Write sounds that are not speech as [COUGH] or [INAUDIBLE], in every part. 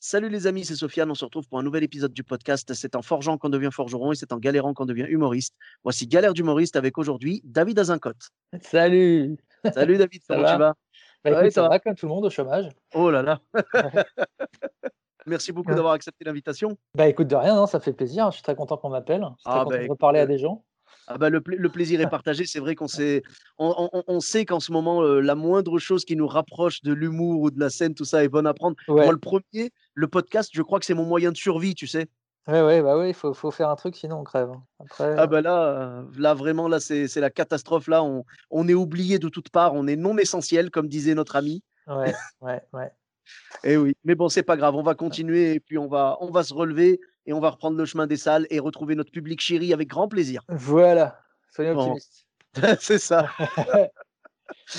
Salut les amis, c'est Sofiane. On se retrouve pour un nouvel épisode du podcast. C'est en forgeant qu'on devient forgeron et c'est en galérant qu'on devient humoriste. Voici Galère d'humoriste avec aujourd'hui David Azincote. Salut. Salut David, [LAUGHS] Ça comment va tu vas? Bah, écoute, ça ça va? comme tout le monde au chômage. Oh là là. [LAUGHS] Merci beaucoup Ouais. d'avoir accepté l'invitation. Bah écoute de rien, non, ça fait plaisir. Je suis très content qu'on m'appelle. Je suis très Ah, content bah, de écoute, reparler euh, à des gens. Ah bah, le, pla- le plaisir est [LAUGHS] partagé. C'est vrai qu'on sait, on, on- on sait qu'en ce moment, euh, la moindre chose qui nous rapproche de l'humour ou de la scène, tout ça est bonne à prendre. Ouais, Moi, le premier, le podcast, je crois que c'est mon moyen de survie, tu sais. ouais, ouais, bah oui, il faut, faut faire un truc sinon on crève. hein. Après, Ah bah là, euh, là vraiment, là c'est la catastrophe. Là, on, on est oublié de toutes parts, on est non essentiel, comme disait notre ami. euh, ouais, ouais, ouais. [LAUGHS] Eh oui, mais bon, c'est pas grave, on va continuer et puis on va, on va se relever et on va reprendre le chemin des salles et retrouver notre public chéri avec grand plaisir. Voilà, soyons Bon. optimistes. [LAUGHS] c'est ça. [LAUGHS]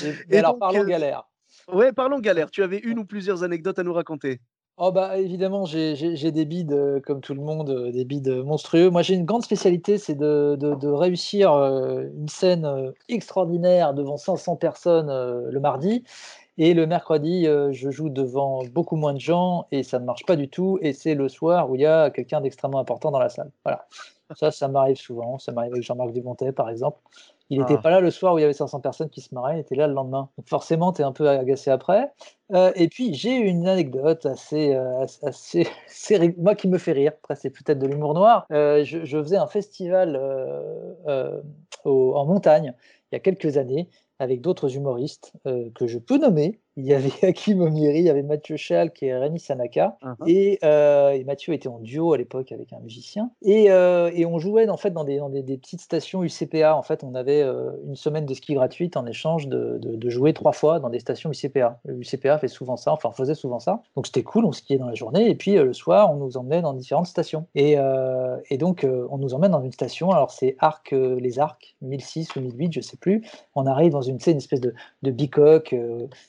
Et, Et alors donc, parlons euh, galère. Ouais, parlons galère. Tu avais une ou plusieurs anecdotes à nous raconter. Oh bah évidemment, j'ai des bides euh, comme tout le monde, euh, des bides monstrueux. Moi j'ai une grande spécialité, c'est de, de- de réussir euh, une scène euh, extraordinaire devant 500 personnes euh, le mardi. Et le mercredi, euh, je joue devant beaucoup moins de gens et ça ne marche pas du tout. Et c'est le soir où il y a quelqu'un d'extrêmement important dans la salle. Voilà. Ça, ça m'arrive souvent. Ça m'arrive avec Jean-Marc Dumontet, par exemple. Il n'était Ah. pas là le soir où il y avait 500 personnes qui se marraient, il était là le lendemain. Donc forcément, tu es un peu agacé après. Euh, et puis, j'ai une anecdote assez, euh, assez, assez- [LAUGHS] moi qui me fait rire. Après, c'est peut-être de l'humour noir. Euh, je, je faisais un festival au- en montagne il y a quelques années avec d'autres humoristes euh, que je peux nommer. Il y avait [LAUGHS] Hakim Omiri, il y avait Mathieu Chalk et Rémi Sanaka. Mhm. Et, euh, et Mathieu était en duo à l'époque avec un musicien. Et, euh, et on jouait en fait dans des, dans des, des petites stations UCPA. En fait, on avait euh, une semaine de ski gratuite en échange de, de- de jouer trois fois dans des stations UCPA. Le UCPA fait souvent ça, enfin faisait souvent ça. Donc c'était cool, on skiait dans la journée. Et puis euh, le soir, on nous emmenait dans différentes stations. Et, et donc on nous emmène dans une station. Alors c'est Arc, les Arcs, 1006 ou 1008, je sais plus. On arrive dans une, une espèce de, de bicoque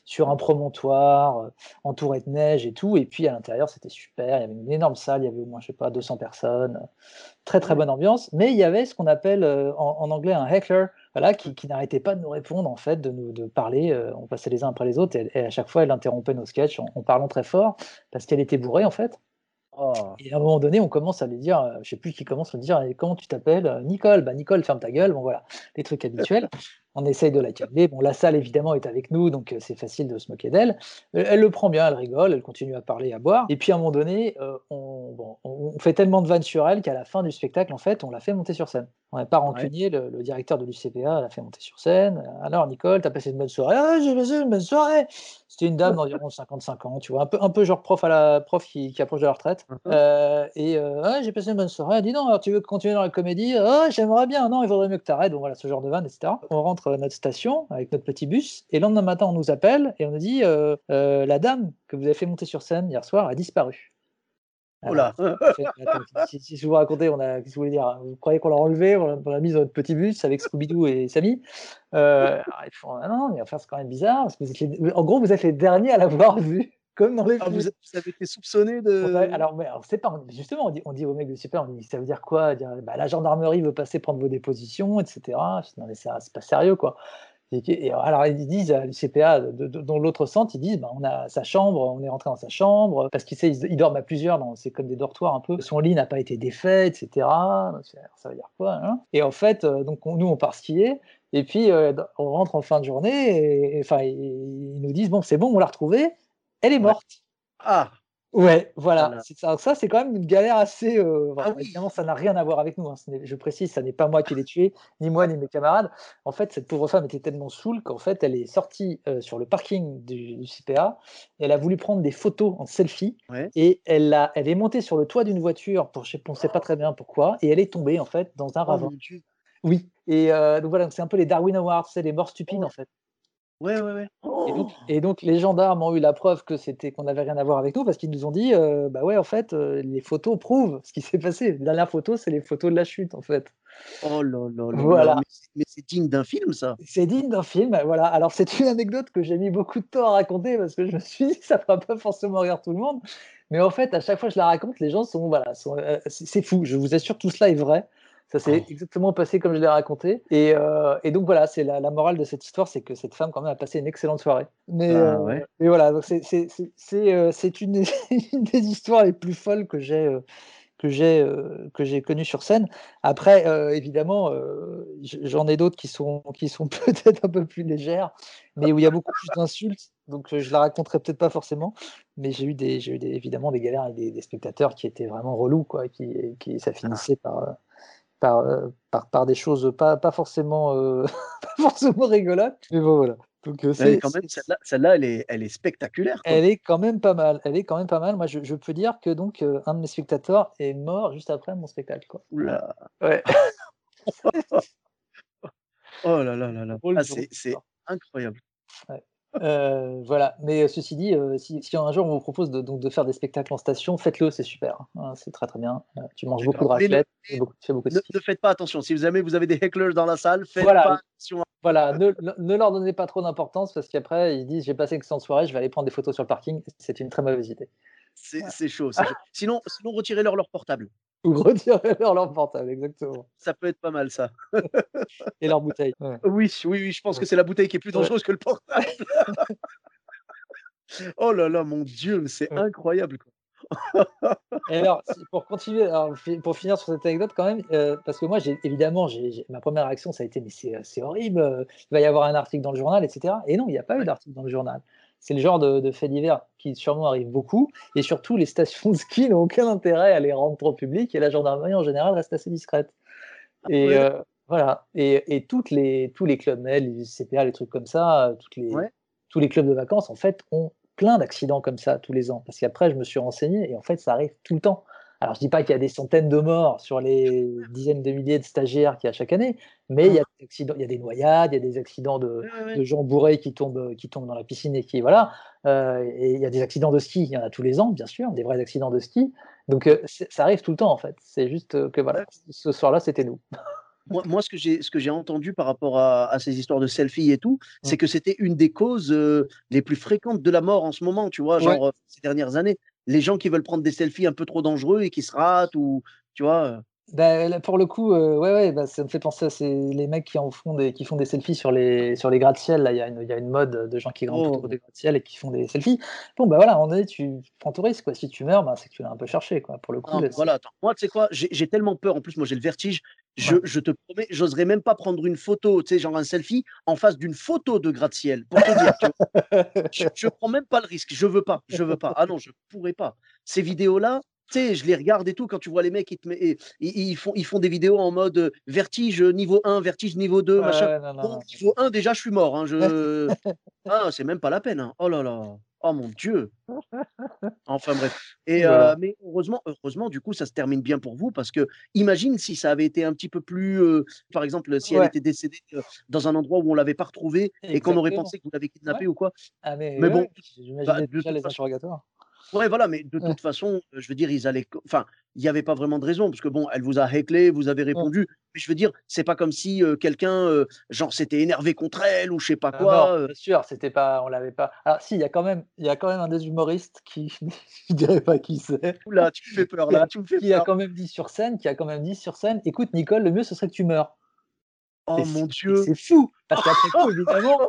sur un promontoire, euh, entouré de neige et tout. Et puis à l'intérieur, c'était super. Il y avait une énorme salle, il y avait au moins, je sais pas, 200 personnes. Très très bonne ambiance. Mais il y avait ce qu'on appelle euh, en, en anglais un heckler, voilà, qui, qui n'arrêtait pas de nous répondre, en fait, de nous de parler. euh, on passait les uns après les autres et, et à chaque fois, elle interrompait nos sketchs en, en parlant très fort parce qu'elle était bourrée, en fait. Oh. Et à un moment donné, on commence à lui dire, je sais plus qui commence à lui dire, Eh, comment tu t'appelles? Nicole. Bah, Nicole, ferme ta gueule. Bon, voilà, les trucs habituels. On essaye de la calmer. Bon, la salle, évidemment, est avec nous, donc euh, c'est facile de se moquer d'elle. Elle le prend bien, elle rigole, elle continue à parler, à boire. Et puis, à un moment donné, euh, on, bon, on fait tellement de vannes sur elle qu'à la fin du spectacle, en fait, on l'a fait monter sur scène. On n'est pas rancunier, le, le directeur de l'UCPA l'a fait monter sur scène. Alors, Nicole, t'as passé une bonne soirée Ah, j'ai passé une bonne soirée C'était une dame d'environ 55 ans, tu vois, un peu, un peu genre prof, à la, prof qui, qui approche de la retraite. Mhm. Euh, et euh, j'ai passé une bonne soirée. Elle dit non, alors tu veux continuer dans la comédie? Oh, j'aimerais bien. Non, il vaudrait mieux que tu arrêtes. Bon, voilà, ce genre de vanne, etc. On rentre à notre station avec notre petit bus. Et le lendemain matin, on nous appelle et on nous dit euh, Euh, La dame que vous avez fait monter sur scène hier soir a disparu. Oh là. [LAUGHS] Si, si je vous racontais, on a, qu'est-ce que vous voulez dire Vous croyez qu'on l'a enlevé, on l'a on l'a mis dans notre petit bus avec Scooby-Doo et Samy? Euh, alors, Ils font Ah non, mais enfin, c'est quand même bizarre. Parce que vous êtes les- En gros, vous êtes les derniers à l'avoir vu, comme dans les Ah, vous, vous avez été soupçonné On de. a- alors, mais, alors, c'est pas, justement, on dit, on dit au mec de super, on dit, ça veut dire quoi? Dire, bah, La gendarmerie veut passer prendre vos dépositions, etc. Non, mais c'est c'est pas sérieux, quoi. Et, et alors, ils disent à l'UCPA, dans l'autre centre, ils disent, bah, on a sa chambre, on est rentré dans sa chambre, parce qu'ils ils, ils dorment à plusieurs, c'est comme des dortoirs un peu. Son lit n'a pas été défait, etc. Ça veut dire quoi hein? Et en fait, euh, donc, on- nous, on part skier. Et puis, euh, on rentre en fin de journée, et, et, enfin, ils nous disent, bon, c'est bon, on l'a retrouvée, elle est Ouais. morte. Ah, Ouais, voilà. Voilà. C'est ça, ça, c'est quand même une galère assez. euh, Ah oui. Évidemment, ça n'a rien à voir avec nous. hein. Je précise, ça n'est pas moi qui l'ai tuée, ni moi, ni mes camarades. En fait, cette pauvre femme était tellement saoule qu'en fait, elle est sortie euh, sur le parking du, du CPA. Et elle a voulu prendre des photos en selfie. Ouais. Et elle, a, elle est montée sur le toit d'une voiture, pour, je ne sais pas très bien pourquoi. Et elle est tombée, en fait, dans un oh ravin. Oui. Et euh, donc voilà, c'est un peu les Darwin Awards, c'est les morts stupides, Oh. en fait. Ouais, ouais, ouais. Et donc, Oh! et donc les gendarmes ont eu la preuve que c'était qu'on n'avait rien à voir avec nous parce qu'ils nous ont dit, heu, bah ouais, en fait, heu, les photos prouvent ce qui [LAUGHS] s'est passé. La dernière photo, c'est les photos de la chute, en fait. Oh là là là là, Voilà. mais c'est mais c'est digne d'un film ça. C'est digne d'un film, voilà. Alors c'est une anecdote que j'ai mis beaucoup de temps à raconter parce que je me suis dit: [LAUGHS] «Ça fera pas forcément rire tout le monde». Mais en fait, à chaque fois que je la raconte, les gens sont voilà, sont, c'est c'est fou. Je vous assure, tout cela est vrai. Ça s'est Oh. exactement passé comme je l'ai raconté et et donc voilà, c'est la la morale de cette histoire, c'est que cette femme quand même a passé une excellente soirée. Mais ouais. mais voilà, c'est c'est une [LAUGHS] une des histoires les plus folles que j'ai, que j'ai, que j'ai connues sur scène. Après, évidemment, j'en ai d'autres qui sont qui sont [LAUGHS] peut-être un peu plus légères, mais où il y a beaucoup plus d'insultes, donc je la raconterai peut-être pas forcément. Mais j'ai eu des j'ai eu des évidemment des galères avec des des spectateurs qui étaient vraiment relous quoi, qui qui ça Ah. finissait par, par, heu, par par des choses pas pas forcément, heu, [LAUGHS] pas forcément rigolotes. Mais bon voilà, donc Mais c'est quand même celle-là celle-là elle est elle est spectaculaire quoi. elle est quand même pas mal, elle est quand même pas mal. Moi je je peux dire que donc heu, un de mes spectateurs est mort juste après mon spectacle quoi. Ouh là. Ouais. [LAUGHS] [LAUGHS] Oh là là là là. Ah c'est c'est incroyable. Ouais. Heu, voilà, mais heu, ceci dit, heu, si si un jour on vous propose de donc de faire des spectacles en station, faites-le, c'est super, hein, c'est très, très bien. Tu manges beaucoup de ne raclette beaucoup tu fais beaucoup de ne ne faites pas attention. Si jamais vous avez des hecklers dans la salle, faites Voilà, pas attention. voilà, ne ne leur donnez pas trop d'importance parce qu'après ils disent: «J'ai passé une excellente soirée, je vais aller prendre des photos sur le parking». C'est une très mauvaise idée. C'est Voilà. chaud, chaud. Sinon sinon retirez-leur leur portable. [LAUGHS] Ou retirez-leur leur portable, exactement. Ça peut être pas mal ça. Et leur bouteille. Ouais. Oui, oui, oui, je pense Ouais. que c'est la bouteille qui est plus Ouais. dangereuse que le portable. [LAUGHS] Oh là là, mon Dieu, mais c'est Ouais. incroyable quoi. Et alors, pour continuer, alors pour finir sur cette anecdote quand même, heu, parce que moi j'ai évidemment, ma première réaction ça a été: «Mais c'est, c'est horrible, heu, il va y avoir un article dans le journal» et cetera et non, il y a pas eu d'article dans le journal. C'est le genre de de faits divers qui sûrement arrivent beaucoup et surtout les stations de ski n'ont aucun intérêt à les rendre trop publics et la gendarmerie en général reste assez discrète. Et Ouais, heu, voilà et et toutes les tous les clubs les UCPA, les trucs comme ça, toutes les Ouais. tous les clubs de vacances en fait ont plein d'accidents comme ça tous les ans. Parce qu'après je me suis renseigné et en fait ça arrive tout le temps. Alors je dis pas qu'il y a des centaines de morts sur les dizaines de milliers de stagiaires qu'il y a chaque année, mais il y a des accidents, il y a des noyades, il y a des accidents de gens bourrés qui tombent, qui tombent dans la piscine et qui voilà, heu et il y a des accidents de ski, il y en a tous les ans bien sûr, des vrais accidents de ski. Donc c'est ça arrive tout le temps en fait. C'est juste, heu, que voilà, ce soir-là c'était nous. Moi moi ce que j'ai ce que j'ai entendu par rapport à à ces histoires de selfies et tout, Mmh. c'est que c'était une des causes, les plus fréquentes de la mort en ce moment, tu vois? Genre, ces dernières années. Les gens qui veulent prendre des selfies un peu trop dangereux et qui se ratent ou tu vois? Bah, là, pour le coup, heu, ouais, ouais, bah, ça me fait penser à ces les mecs qui en font des qui font des selfies sur les sur les gratte-ciel il y a une il y a une mode, de gens qui grimpent autour oh! des gratte-ciel et qui font des selfies. Bon, bah, voilà, moment donné, tu prends ton risque, quoi. Si tu meurs, ben, c'est que tu l'as un peu cherché, quoi. Pour le coup, là, mais c'est voilà, attends, moi tu sais quoi? J'ai tellement peur, en plus moi j'ai le vertige, je ouais. je te promets, j'oserais même pas prendre une photo, tu sais, genre un selfie en face d'une photo de gratte-ciel, pour te dire, tu? [LAUGHS] Je je prends même pas le risque, je veux pas, je veux pas. Ah non, je pourrais pas. Ces vidéos-là, sais, je les regarde et tout, quand tu vois les mecs, ils te met et ils ils font ils font des vidéos en mode, heu, vertige, niveau 1, vertige niveau 2, Ouais, machin. non, non, Bon, non. niveau 1 déjà je suis mort, hein, je [LAUGHS] ah, c'est même pas la peine, hein. Oh là là. Oh mon Dieu. Enfin bref et Voilà. mais heureusement heureusement du coup ça se termine bien pour vous parce que imagine si ça avait été un petit peu plus, heu, par exemple, si elle était décédée, dans un endroit où on l'avait pas retrouvée et qu'on aurait pensé que vous l'avez Ouais. kidnappée ou quoi. Ah mais Mais bon, bah, déjà les interrogatoires. Ouais, voilà, mais de toute façon, heu, je veux dire, ils allaient enfin, il y avait pas vraiment de raison parce que bon, elle vous a héclé, vous avez répondu, mais je veux dire, c'est pas comme si, heu, quelqu'un, heu, genre s'était énervé contre elle ou je sais pas Ah non, quoi, heu. bien sûr, c'était pas on l'avait pas alors si, il y a quand même il y a quand même un des humoristes qui [LAUGHS] je dirais pas qui c'est, là, tu me fais peur qui a là, tu me fais qui a peur. quand même dit sur scène qui a quand même dit sur scène: «Écoute Nicole, le mieux ce serait que tu meures». Et Oh mon Dieu! c'est fou! Parce qu'après [LAUGHS] coup évidemment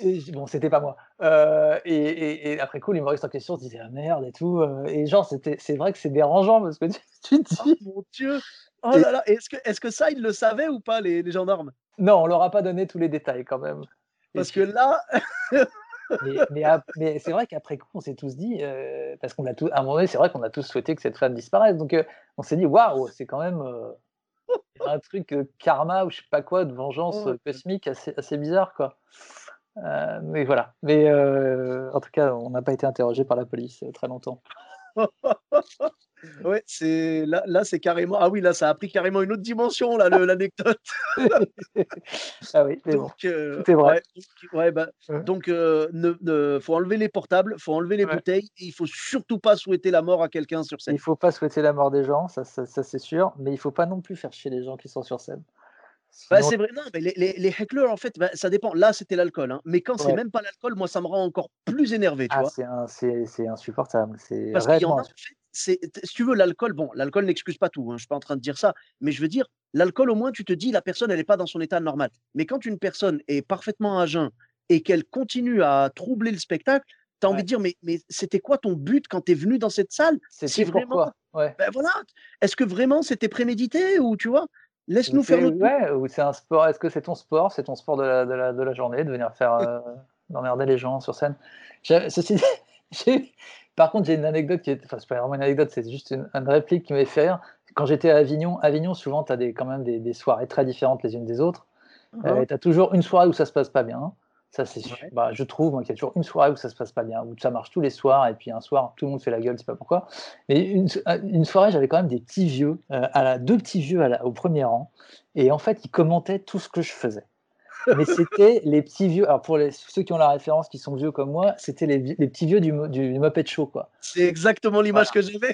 et bon c'était pas moi, heu et et et après coup l'humoriste en question se disait: «Ah merde» et tout, heu et genre c'était c'est vrai que c'est dérangeant parce que [LAUGHS] tu tu te Oh dis mon Dieu! Oh là là! Est-ce que est-ce que ça, ils le savaient ou pas les les gendarmes? non, on leur a pas donné tous les détails quand même Parce que là [LAUGHS] mais mais ap mais c'est vrai qu'après coup on s'est tous dit, heu, parce qu'on a tous à un moment donné, c'est vrai qu'on a tous souhaité que cette femme disparaisse donc on s'est dit: «Waouh, c'est quand même, un truc, karma ou je sais pas quoi, de vengeance, oh cosmique assez assez bizarre quoi». Heu, mais voilà, mais heu, en tout cas, on n'a pas été interrogés par la police, heu, très longtemps. [LAUGHS] Ouais, c'est là, là c'est carrément. Ah oui, là, ça a pris carrément une autre dimension, là, l'anecdote. [LAUGHS] ah oui, c'est bon. Euh, c'est vrai. Ouais, bah, donc, euh, ne, faut enlever les portables, faut enlever les bouteilles, et il faut surtout pas souhaiter la mort à quelqu'un sur scène. Il faut pas souhaiter la mort des gens, ça, ça, c'est sûr, mais il faut pas non plus faire chier les gens qui sont sur scène. Bah, c'est vrai, non, mais les, les, les hecklers, en fait, bah, ça dépend. Là, c'était l'alcool, hein. mais quand c'est même pas l'alcool, moi, ça me rend encore plus énervé, tu ah, vois. C'est insupportable. Parce qu'il y en a, en fait, si tu veux, l'alcool, bon, l'alcool n'excuse pas tout, hein, je suis pas en train de dire ça, mais je veux dire, l'alcool, au moins, tu te dis, la personne, elle n'est pas dans son état normal. Mais quand une personne est parfaitement à jeun et qu'elle continue à troubler le spectacle, tu as envie de dire, mais, mais c'était quoi ton but quand tu es venu dans cette salle? C'est vraiment. Ouais. Ben voilà. Est-ce que vraiment c'était prémédité ou tu vois? Laisse-nous faire notre. Ouais, ou c'est un sport. Est-ce que c'est ton sport? C'est ton sport de la, de la, de la journée de venir faire euh, [LAUGHS] d'emmerder les gens sur scène? Ceci dit, [LAUGHS] par contre, j'ai une anecdote qui est. Enfin, c'est pas vraiment une anecdote, c'est juste une, réplique qui m'a fait rire. Quand j'étais à Avignon, Avignon, souvent, tu as des, quand même des, des, soirées très différentes les unes des autres. Uh tu as toujours une soirée où ça se passe pas bien. Ça, c'est bah, je trouve moi, qu'il y a toujours une soirée où ça se passe pas bien, où ça marche tous les soirs, et puis un soir, tout le monde fait la gueule, je sais pas pourquoi. Mais une, une soirée, j'avais quand même des petits vieux, euh, à la, deux petits vieux à la, au premier rang, et en fait, ils commentaient tout ce que je faisais mais c'était [LAUGHS] les petits vieux. Alors pour les, ceux qui ont la référence, qui sont vieux comme moi, c'était les, les, petits vieux du, du, Muppet Show, quoi. C'est exactement l'image que j'avais.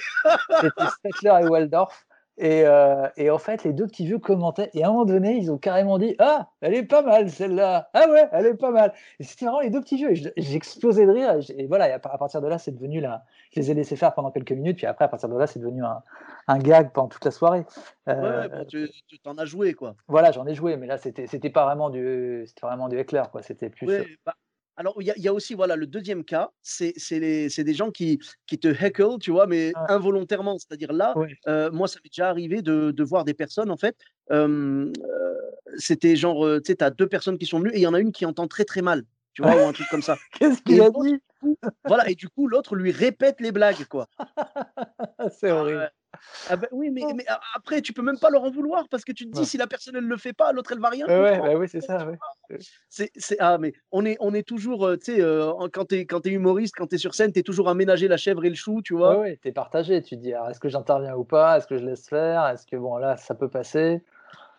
c'était [LAUGHS] Stettler et Waldorf. Et, euh, et, en fait, les deux petits vieux commentaient. Et à un moment donné, ils ont carrément dit Ah, elle est pas mal celle-là. Ah ouais, elle est pas mal. Et c'était vraiment les deux petits vieux. J'ai explosé de rire. Et, voilà, et à, partir de là, c'est devenu là. Je les ai laissés faire pendant quelques minutes. Puis après, à partir de là, c'est devenu un, un, gag pendant toute la soirée. Euh, ouais, tu t'en as joué, quoi. Voilà, j'en ai joué. Mais là, c'était pas vraiment du, vraiment du éclair, quoi. C'était plus. Ouais, bah, alors, il y, a aussi, voilà, le deuxième cas, c'est des gens qui, qui te heckle, tu vois, mais ah. involontairement. C'est-à-dire là, euh, moi, ça m'est déjà arrivé de, de, voir des personnes, en fait, euh, c'était genre, tu sais, tu as deux personnes qui sont venues et il y en a une qui entend très, très mal, tu vois, ou un [LAUGHS] truc comme ça. Qu'est-ce qu'il a dit? Voilà, et du coup, l'autre lui répète les blagues, quoi. [LAUGHS] c'est horrible. Ah ben oui, mais, mais, après, tu peux même pas leur en vouloir parce que tu te dis, si la personne elle le fait pas, l'autre elle va rien. Ouais, bah oui, c'est ça. Ouais. C'est, ah, mais on est, on est toujours, euh, tu sais, euh, quand tu es, es, humoriste, quand tu es sur scène, tu es toujours à ménager la chèvre et le chou, tu vois? Ouais, ouais tu es partagé. Tu te dis, est-ce que j'interviens ou pas? Est-ce que je laisse faire? Est-ce que, bon, là, ça peut passer?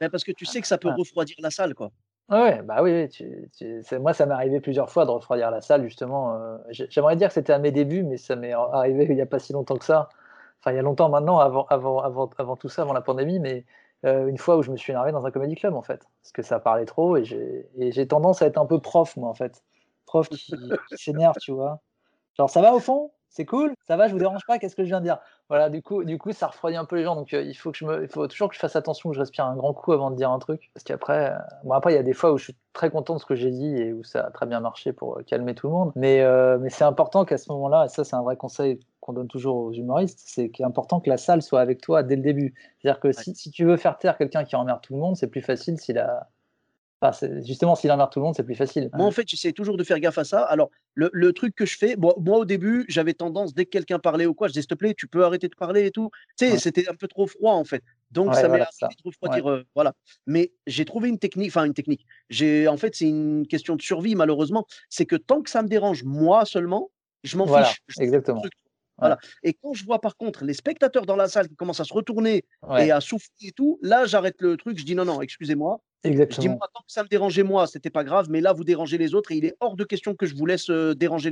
Mais Parce que tu sais que ça peut refroidir la salle, quoi. Ouais, bah oui, moi ça m'est arrivé plusieurs fois de refroidir la salle justement. Euh, j'aimerais dire que c'était à mes débuts, mais ça m'est arrivé il n'y a pas si longtemps que ça enfin il y a longtemps maintenant, avant, avant, avant, avant tout ça, avant la pandémie, mais euh, une fois où je me suis énervé dans un comédie club en fait, parce que ça parlait trop et j'ai tendance à être un peu prof moi en fait, prof qui, s'énerve, tu vois. Genre ça va au fond, c'est cool, ça va, je vous dérange pas, qu'est-ce que je viens de dire? Voilà, du coup, du coup, ça refroidit un peu les gens, donc euh, il faut que je me, il faut toujours que je fasse attention, que je respire un grand coup avant de dire un truc, parce qu'après, euh, bon après il y a des fois où je suis très content de ce que j'ai dit et où ça a très bien marché pour calmer tout le monde, mais mais c'est important qu'à ce moment-là, et ça c'est un vrai conseil qu'on donne toujours aux humoristes, c'est qu'il est important que la salle soit avec toi dès le début. C'est-à-dire que si, tu veux faire taire quelqu'un qui emmerde tout le monde, c'est plus facile s'il a. Enfin, justement, s'il emmerde tout le monde, c'est plus facile. Moi, en fait, j'essaie toujours de faire gaffe à ça. Alors, le, truc que je fais, moi, au début, j'avais tendance, dès que quelqu'un parlait ou quoi, je disais, s'il te plaît, tu peux arrêter de parler et tout. Tu sais, c'était un peu trop froid, en fait. Donc, ça m'a trop refroidir. Euh, voilà. Mais j'ai trouvé une technique, enfin, une technique. J'ai, en fait, c'est une question de survie, malheureusement. C'est que tant que ça me dérange, moi seulement, je m'en fiche. Exactement. Voilà. Et quand je vois par contre les spectateurs dans la salle qui commencent à se retourner et à souffler et tout, là j'arrête le truc, je dis non, non, excusez-moi. Exactement. Je dis moi, tant que ça me dérangeait moi, c'était pas grave, mais là vous dérangez les autres et il est hors de question que je vous laisse euh, déranger.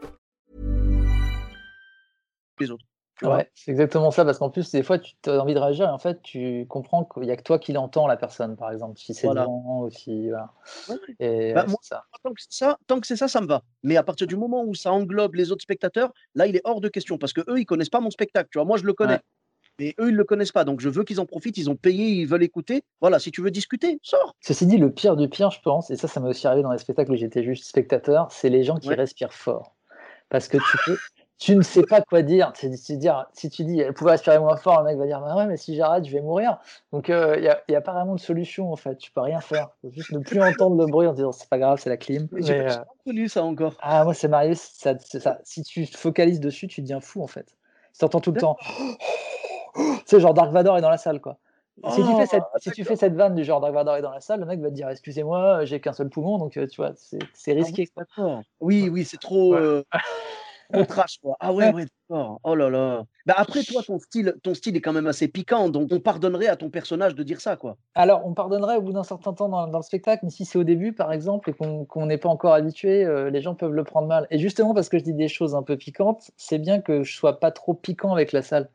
Les autres. Ouais, c'est exactement ça, parce qu'en plus, des fois, tu as envie de réagir et en fait, tu comprends qu'il n'y a que toi qui l'entends, la personne, par exemple, si c'est voilà. ou si. Voilà. Et bah, moi, ça. Tant que c'est ça, tant que c'est ça, ça me va. Mais à partir du moment où ça englobe les autres spectateurs, là, il est hors de question parce que eux, ils connaissent pas mon spectacle. Tu vois, moi, je le connais. Mais eux, ils le connaissent pas. Donc, je veux qu'ils en profitent. Ils ont payé, ils veulent écouter. Voilà, si tu veux discuter, sors. Ceci dit, le pire du pire, je pense, et ça, ça m'est aussi arrivé dans les spectacles où j'étais juste spectateur, c'est les gens qui respirent fort. Parce que tu peux, tu ne sais pas quoi dire. C'est c'est dire si tu dis elle pouvait respirer moins fort, le mec va dire bah ouais, mais si j'arrête, je vais mourir. Donc il n'y a, y a pas vraiment de solution en fait. Tu peux rien faire. Faut juste ne plus [LAUGHS] entendre le bruit en disant c'est pas grave, c'est la clim. J'ai euh, pas connu ça encore. ah moi c'est ça, c'est ça. Si tu te focalises dessus, tu deviens fou en fait. Si t'entends tout le temps. tu sais genre Dark Vador est dans la salle quoi. Si tu, fais cette, si tu fais cette vanne du genre Dark Vador est dans la salle, le mec va te dire excusez-moi, j'ai qu'un seul poumon, donc euh, tu vois, c'est c'est Ah oui, risqué. Oui, oui, c'est trop Ouais. euh, [LAUGHS] trash, quoi. Ah ouais, ouais, d'accord. Oh là là. Bah après, toi, ton style, ton style est quand même assez piquant, donc on pardonnerait à ton personnage de dire ça, quoi. Alors, on pardonnerait au bout d'un certain temps dans, dans le spectacle, mais si c'est au début, par exemple, et qu'on qu'on n'est pas encore habitué, euh, les gens peuvent le prendre mal. Et justement, parce que je dis des choses un peu piquantes, c'est bien que je sois pas trop piquant avec la salle.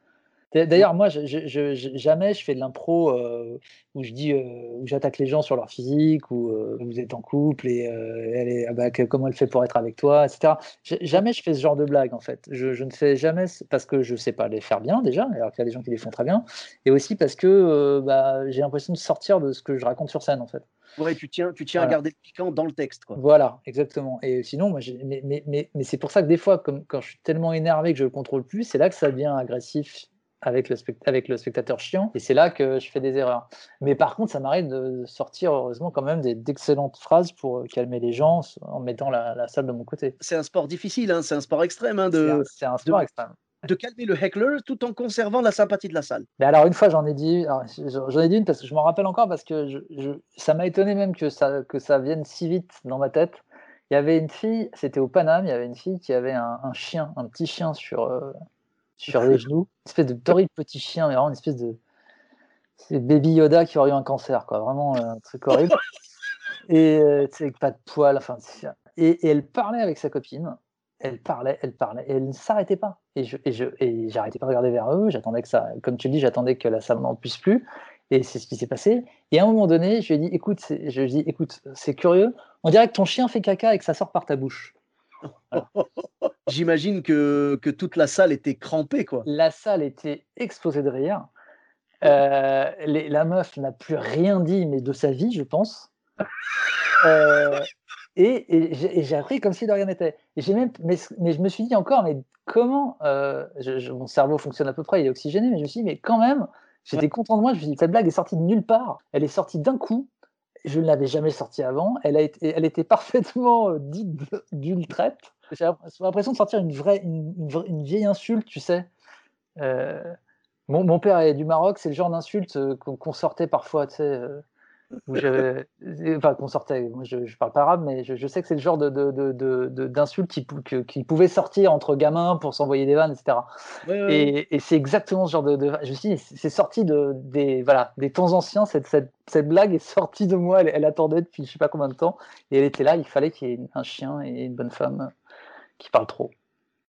D'a- D'ailleurs, moi, je, je- je- je- jamais je fais de l'impro euh, où je dis, euh, où j'attaque les gens sur leur physique, ou euh, vous êtes en couple et elle est, ah bah, que- comment elle fait pour être avec toi, etc. Jamais je fais ce genre de blague, en fait. Je, ne fais jamais parce que je sais pas les faire bien déjà, alors qu'il y a des gens qui les font très bien, et aussi parce que bah, j'ai l'impression de sortir de ce que je raconte sur scène, en fait. Ouais, tu tiens, tu tiens à garder le piquant dans le texte, quoi. Voilà, exactement. Et sinon, moi, mais, mais, mais, mais c'est pour ça que des fois, comme, quand je suis tellement énervé que je le contrôle plus, c'est là que ça devient agressif avec le, spect- avec le spectateur chiant. Et c'est là que je fais des erreurs. Mais par contre, ça m'arrive de sortir, heureusement, quand même d'excellentes phrases pour euh, calmer les gens en mettant la, la salle de mon côté. C'est un sport difficile, hein, c'est un sport extrême hein, C'est un, de, c'est un sport de, extrême. de calmer le heckler tout en conservant la sympathie de la salle. Mais alors, une fois, j'en ai dit, j'en ai dit une parce que je m'en rappelle encore parce que je, je- ça m'a étonné même que ça, que ça vienne si vite dans ma tête. Il y avait une fille, c'était au Paname, il y avait une fille qui avait un, un chien, un petit chien sur, euh, sur les genoux, une espèce de [LAUGHS] torride petit chien, mais vraiment une espèce de. C'est Baby Yoda qui aurait eu un cancer, quoi, vraiment euh, un truc horrible. [LAUGHS] Et euh, tu sais, avec pas de poils, enfin. c'est- Et, et elle parlait avec sa copine, elle parlait, elle parlait, et elle ne s'arrêtait pas. Et je, et je, et j'arrêtais pas de regarder vers eux. J'attendais que ça, comme tu le dis, j'attendais que la salle n'en puisse plus. Et c'est ce qui s'est passé. Et à un moment donné, je lui ai dit, écoute, c'est- je lui ai dit, écoute, c'est curieux. On dirait que ton chien fait caca et que ça sort par ta bouche. [LAUGHS] J'imagine que, que toute la salle était crampée, quoi. La salle était explosée de rire. Euh, la meuf n'a plus rien dit, mais de sa vie, je pense. Euh, et j'ai appris comme si de rien n'était. Mais, je me suis dit encore, mais comment euh, Mon cerveau fonctionne à peu près, il est oxygéné, mais je me suis dit, mais quand même, j'étais content de moi. Je me suis dit, cette blague est sortie de nulle part. Elle est sortie d'un coup. Je ne l'avais jamais sortie avant. Elle, a été, elle était parfaitement euh, dite d'une traite. J'ai l'impression de sortir une vraie, une, vraie- une vieille insulte, tu sais. Euh, mon, mon père est du Maroc, c'est le genre d'insulte euh, qu'on sortait parfois, tu sais. Euh, euh, enfin, qu'on sortait. Moi, je, je parle pas arabe, mais je, je sais que c'est le genre de, d'insultes qui, que- qui pouvaient sortir entre gamins pour s'envoyer des vannes, etc. Ouais, ouais, ouais. Et, et c'est exactement ce genre de, de. Je me suis dit, c'est sorti de, des, voilà, des temps anciens. Cette, cette, cette blague est sortie de moi. Elle, elle attendait depuis je sais pas combien de temps. Et elle était là. Il fallait qu'il y ait un chien et une bonne femme qui parlent trop.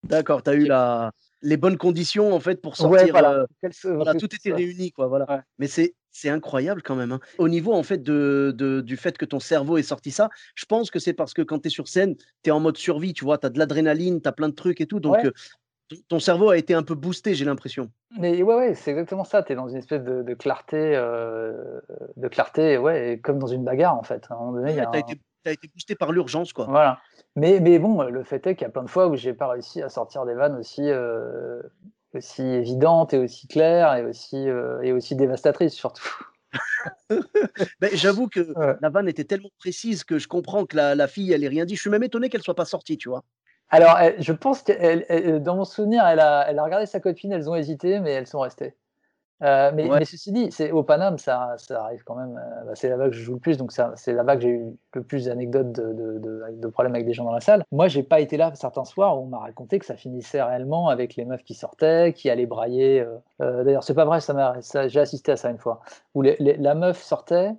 D'accord, tu as eu la, les bonnes conditions, en fait, pour sortir. Ouais, voilà. euh, Voilà, tout était réuni, quoi. Voilà. Ouais. Mais c'est c'est incroyable quand même. hein. Au niveau en fait de, de- du fait que ton cerveau ait sorti ça, je pense que c'est parce que quand tu es sur scène, tu es en mode survie, tu vois, tu as de l'adrénaline, tu as plein de trucs et tout. Donc Ouais. euh, ton- cerveau a été un peu boosté, j'ai l'impression. Mais ouais, ouais, c'est exactement ça. Tu es dans une espèce de, de clarté, euh, de clarté, ouais, comme dans une bagarre en fait. À un moment donné, il y a tu as, un- été, été boosté par l'urgence, quoi. Voilà. Mais, mais bon, le fait est qu'il y a plein de fois où j'ai pas réussi à sortir des vannes aussi, euh, aussi évidentes et aussi claires et aussi, euh, et aussi dévastatrices surtout. [LAUGHS] Ben, J'avoue que Ouais. la vanne était tellement précise que je comprends que la, la fille, elle ait rien dit. Je suis même étonné qu'elle soit pas sortie, tu vois. Alors, elle- je pense que dans mon souvenir, elle a, elle a regardé sa copine, elles ont hésité, mais elles sont restées. Euh, mais, Ouais. mais ceci dit, c'est au Paname, ça, ça arrive quand même. euh, bah, c'est là-bas que je joue le plus, donc c'est là-bas que j'ai eu le plus d'anecdotes de, de, de- de problèmes avec des gens dans la salle. Moi, j'ai pas été là certains soirs où on m'a raconté que ça finissait réellement avec les meufs qui sortaient, qui allaient brailler. euh, euh, D'ailleurs, c'est pas vrai, ça m'a- ça- j'ai assisté à ça une fois, où les- les- la meuf sortait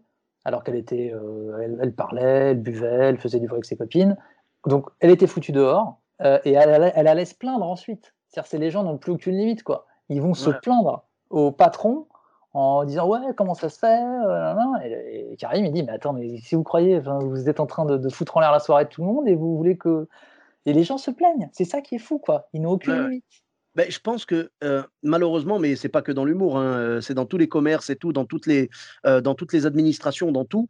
alors qu'elle était, elle, elle parlait, elle buvait, elle faisait du bruit avec ses copines. Donc, elle était foutue dehors et elle, allait- elle allait se plaindre ensuite. C'est-à-dire, c'est les gens n'ont plus aucune limite, quoi. Ils vont se plaindre au patron en disant ouais comment ça se fait euh, et, et Karim il dit mais attends mais si vous croyez vous êtes en train de, de foutre en l'air la soirée de tout le monde et vous voulez que et les gens se plaignent. C'est ça qui est fou quoi. Ils n'ont aucune Ouais, limite. Beh, je pense que, heu, malheureusement, mais c'est pas que dans l'humour, hein, heu, c'est dans tous les commerces et tout, dans toutes les, dans toutes les administrations, dans tout,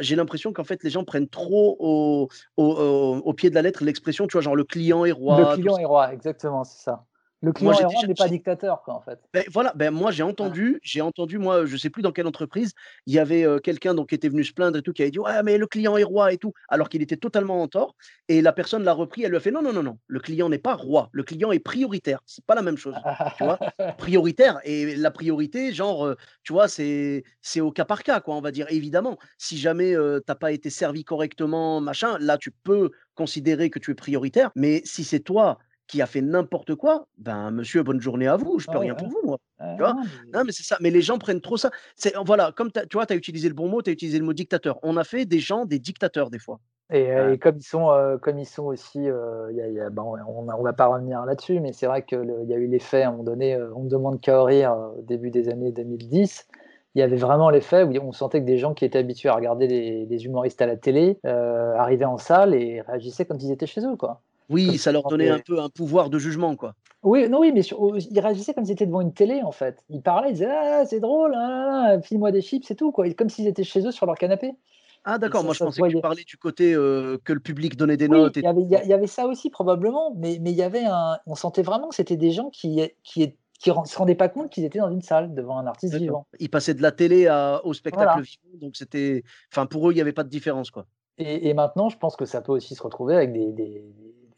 j'ai l'impression qu'en fait, les gens prennent trop au au au au pied de la lettre l'expression, tu vois? Genre le client est Le roi, tout client est roi, exactement, c'est ça. Le client n'est pas dictateur, quoi, en fait. beh, voilà, ben, moi, j'ai entendu j'ai entendu, moi, je sais plus dans quelle entreprise, il y avait, quelqu'un donc qui était venu se plaindre et tout, qui avait dit: «Ouais, mais le client est roi et tout», alors qu'il était totalement en tort et la personne l'a repris, elle lui a fait: «Non, non, non, non, le client n'est pas roi, le client est prioritaire, c'est pas la même chose», tu vois? [LAUGHS] Prioritaire et la priorité, genre, tu vois, c'est c'est au cas par cas, quoi, on va dire. Évidemment, si jamais, heu, tu as pas été servi correctement, machin, là, tu peux considérer que tu es prioritaire, mais si c'est toi qui as fait n'importe quoi, ben, monsieur, bonne journée à vous, je peux Ouais, rien ouais. pour vous, moi, tu vois? non, mais Non, mais c'est ça, mais les gens prennent trop ça. C'est voilà, comme tu vois, tu as utilisé le bon mot, tu as utilisé le mot dictateur. On a fait des gens des dictateurs des fois. et et comme ils sont, heu, comme ils sont aussi, y a y a bon, on a on va pas revenir là-dessus, mais c'est vrai que le il y a eu l'effet à un moment donné, heu, On ne demande qu'à rire, au début des années 2010. Il y avait vraiment l'effet où on sentait que des gens qui étaient habitués à regarder les les humoristes à la télé, arrivaient en salle et réagissaient comme s'ils étaient chez eux, quoi. Oui, ça leur donnait un peu un pouvoir de jugement, quoi. oui, non, oui, mais sur ils réagissaient comme s'ils étaient devant une télé, en fait. Ils parlaient, ils disaient: «Ah, c'est drôle, ah file-moi des chips» et tout, quoi. Comme s'ils étaient chez eux sur leur canapé Ah d'accord, moi je pensais que tu parlais du côté, heu, que le public donnait des Oui, notes il y avait y y ça aussi probablement, mais mais il y avait un on sentait vraiment que c'était des gens qui qui ren se rendaient pas compte qu'ils étaient dans une salle devant un artiste vivant. Ils passaient de la télé à au spectacle Voilà vivant, donc c'était enfin pour eux, il y avait pas de différence, quoi. et et maintenant, je pense que ça peut aussi se retrouver avec des des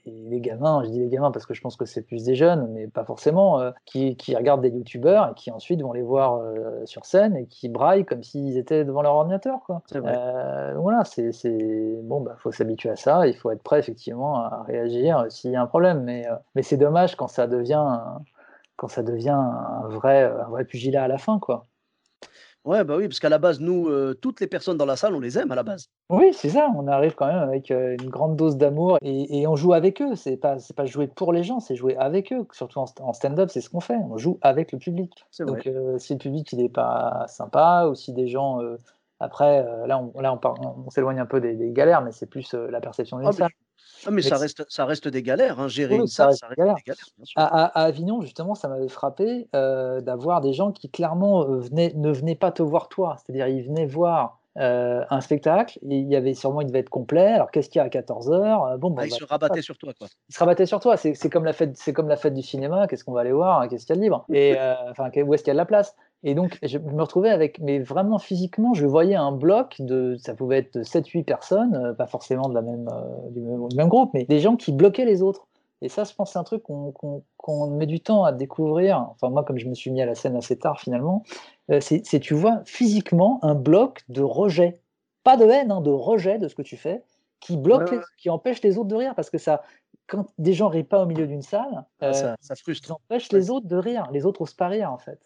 des des gamins, je dis des gamins parce que je pense que c'est plus des jeunes, mais pas forcément, heu, qui qui regardent des youtubeurs et qui ensuite vont les voir, heu, sur scène et qui braillent comme s'ils étaient devant leur ordinateur, quoi. Heu, voilà, c'est bon, bah, faut s'habituer à ça, il faut être prêt effectivement à réagir, s'il y a un problème, mais mais c'est dommage quand ça devient un quand ça devient un vrai, un vrai pugilat à la fin, quoi. Ouais, bah, oui, parce qu'à la base, nous, heu, toutes les personnes dans la salle, on les aime à la base. Oui, c'est ça, on arrive quand même avec, heu, une grande dose d'amour et et on joue avec eux. C'est pas c'est pas jouer pour les gens, c'est jouer avec eux. Surtout en st en stand-up, c'est ce qu'on fait, on joue avec le public. C'est vrai. Donc heu, si le public il est pas sympa ou si des gens, après, là on là on s'éloigne un peu des des galères, mais c'est plus, la perception d'une salle. Ah mais ça reste ça reste des galères, hein, gérer oui, ça reste ça reste des galères. À Avignon, justement, ça m'avait frappé, heu, d'avoir des gens qui clairement, venaient ne venaient pas te voir toi. C'est-à-dire, ils venaient voir, heu, un spectacle il y avait sûrement il devait être complet. Alors qu'est-ce qu'il y a à 14:00? Heu, bon, bah, Ah, va se rabattaient sur toi, quoi. ils se rabattaient sur toi. C'est comme la fête c'est comme la fête du cinéma, qu'est-ce qu'on va aller voir? Qu'est-ce qu'il y a de libre? Et enfin, où est-ce qu'il y a de la place? Et donc je me retrouvais avec mais vraiment physiquement, je voyais un bloc de ça pouvait être sept huit personnes, heu, pas forcément de la même, heu, du même du même groupe, mais des gens qui bloquaient les autres. Et ça, je pense, c'est un truc qu'on met du temps à découvrir. Enfin, moi, comme je me suis mis à la scène assez tard finalement, heu, c'est tu vois physiquement un bloc de rejet. Pas de haine, hein, de rejet de ce que tu fais, qui bloque ouais, les ouais. qui empêche les autres de rire parce que ça quand des gens rient pas au milieu d'une salle, Ah heu, ça ça ils frustre. empêchent Ouais. les autres de rire. Les autres osent pas rire, en fait.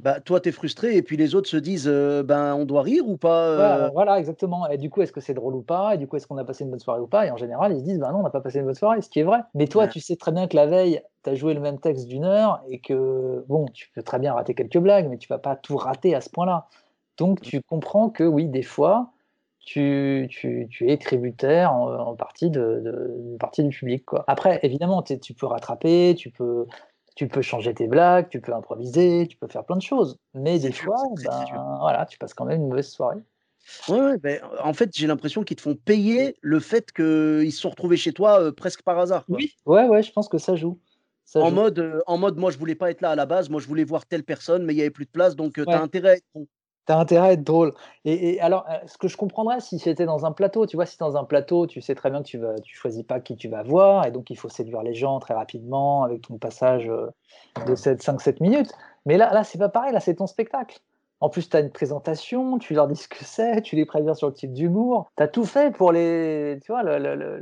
Bah, toi, tu es frustré et puis les autres se disent, «Ben, on doit rire ou pas, Ouais, heu?» alors voilà, exactement. Et du coup, est-ce que c'est drôle ou pas? Et du coup, est-ce qu'on a passé une bonne soirée ou pas? Et en général, ils se disent: «Bah non, on n'a pas passé une bonne soirée», ce qui est vrai. Mais toi, Ouais. tu sais très bien que la veille, tu as joué le même texte d'une heure et que, bon, tu peux très bien rater quelques blagues, mais tu vas pas tout rater à ce point-là. Donc Mmh. tu comprends que oui, des fois, tu tu tu es tributaire en en partie de partie du public, quoi. Après, évidemment, tu peux rattraper, tu peux tu peux changer tes blagues, tu peux improviser, tu peux faire plein de choses. Mais des dur, fois, ben, voilà, tu passes quand même une mauvaise soirée. Ouais, ouais, beh, en fait, j'ai l'impression qu'ils te font payer le fait qu'ils se sont retrouvés chez toi, heu, presque par hasard, quoi. Oui. Ouais, ouais, je pense que ça joue. Ça En joue. mode, heu, en mode: «Moi, je voulais pas être là à la base, moi, je voulais voir telle personne, mais il y avait plus de place, donc heu, tu as intérêt à être con». Tu as intérêt à être drôle et et alors, heu, ce que je comprendrais si c'était dans un plateau, tu vois? Si dans un plateau, tu sais très bien que tu vas tu choisis pas qui tu vas voir et donc il faut séduire les gens très rapidement avec ton passage, heu, de 7 5-7 minutes. Mais là là, c'est pas pareil, là, c'est ton spectacle. En plus, tu as une présentation, tu leur dis ce que c'est, tu les préviens sur le type d'humour. Tu as tout fait pour les tu vois, le le le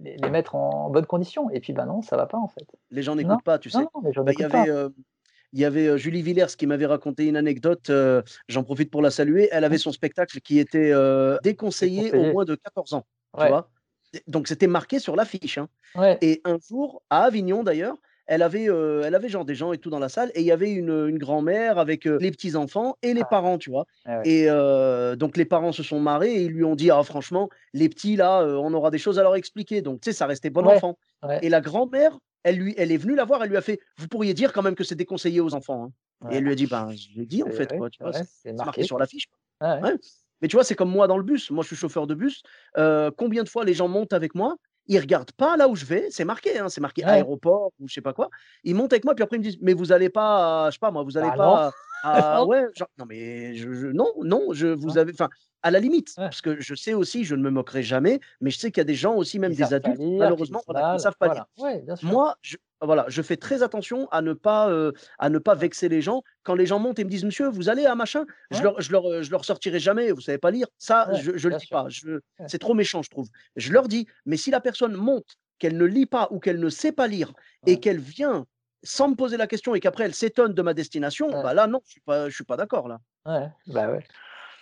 les mettre en bonnes conditions et puis, bah, non, ça va pas, en fait. Les gens Non, n'écoutent pas, tu non, sais? non, les gens Bah, y pas. avait, heu, il y avait, heu, Julie Villers qui m'avait raconté une anecdote, heu, j'en profite pour la saluer. Elle avait son spectacle qui était, heu, déconseillé déconseillé. moins de 14 ans, tu vois? Donc c'était marqué sur l'affiche, hein ouais. et un jour, à Avignon d'ailleurs, elle avait, elle avait genre des gens et tout dans la salle et il y avait une, une grand-mère avec, les petits-enfants et les Ah, parents, tu vois? ouais. Et donc les parents se sont marrés et ils lui ont dit: «Ah franchement, les petits là, on aura des choses à leur expliquer», donc tu sais, ça restait bon Ouais, enfant ouais. et la grand-mère elle, lui, elle est venue la voir, elle lui a fait Vous pourriez dire quand même que c'est déconseillé aux enfants. hein. Et elle lui a dit Ben, je l'ai dit en fait, vrai, quoi, tu vois, ouais, c'est marqué marqué. sur l'affiche. Mais tu vois, c'est comme moi dans le bus. Moi, je suis chauffeur de bus. Euh, combien de fois les gens montent avec moi? Ils regardent pas là où je vais. C'est marqué, hein, c'est marqué Ouais. aéroport ou je sais pas quoi. Ils montent avec moi, puis après ils me disent, mais vous allez pas, je sais pas moi, vous allez Bah, pas, Non. ouais, genre, non mais je, je- non, non, je vous avez, enfin, à la limite, Ouais. parce que je sais aussi, je ne me moquerai jamais, mais je sais qu'il y a des gens aussi, même Ils des adultes, lire, malheureusement, qui ne savent pas lire. voilà. Ouais, bien sûr. Moi, je, voilà, je fais très attention à ne pas, euh, à ne pas vexer les gens. Quand les gens montent et me disent, monsieur, vous allez à machin, je leur, je leur, euh, je leur sortirai jamais. Vous savez pas lire. Ça, je, je le dis sûr. pas. C'est trop méchant, je trouve. Je leur dis, mais si la personne monte, qu'elle ne lit pas ou qu'elle ne sait pas lire et qu'elle vient sans me poser la question et qu'après elle s'étonne de ma destination, Ouais. bah là, non, je suis pas, je suis pas d'accord là. Ouais, bah ouais.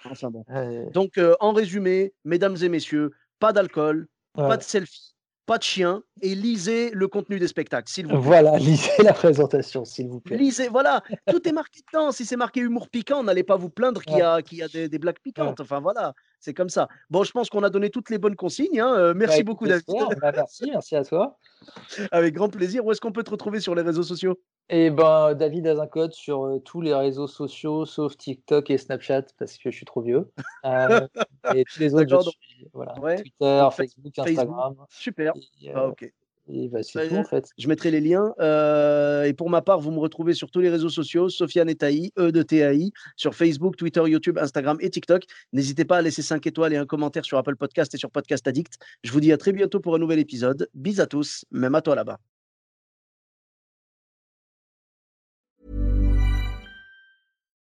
Enfin bon. Ouais, Donc, euh, en résumé, mesdames et messieurs, pas d'alcool, pas de selfie, pas de chien et lisez le contenu des spectacles, s'il vous plaît. Voilà, [LAUGHS] lisez la présentation, s'il vous plaît. Lisez, voilà, tout est marqué dedans. Si c'est marqué humour piquant, n'allez pas vous plaindre qu'il y a, qu'il y a des, des blagues piquantes. Enfin voilà, c'est comme ça. Bon, je pense qu'on a donné toutes les bonnes consignes. hein. Euh, merci Bah, beaucoup, David. Bah, merci, merci à toi. [LAUGHS] Avec grand plaisir. Où est-ce qu'on peut te retrouver sur les réseaux sociaux? Et ben, David Azincote sur euh, tous les réseaux sociaux, sauf TikTok et Snapchat, parce que je suis trop vieux. Euh, [LAUGHS] et tous les autres, je suis, voilà, Ouais, Twitter, Facebook, Facebook. Instagram. Super. Et, Ah, euh, ok. et bah, c'est tout, en fait. Je mettrai les liens. Euh, et pour ma part, vous me retrouvez sur tous les réseaux sociaux, Sofiane et Taï, E de TAI, sur Facebook, Twitter, YouTube, Instagram et TikTok. N'hésitez pas à laisser 5 étoiles et un commentaire sur Apple Podcast et sur Podcast Addict. Je vous dis à très bientôt pour un nouvel épisode. Bis à tous, même à toi là-bas.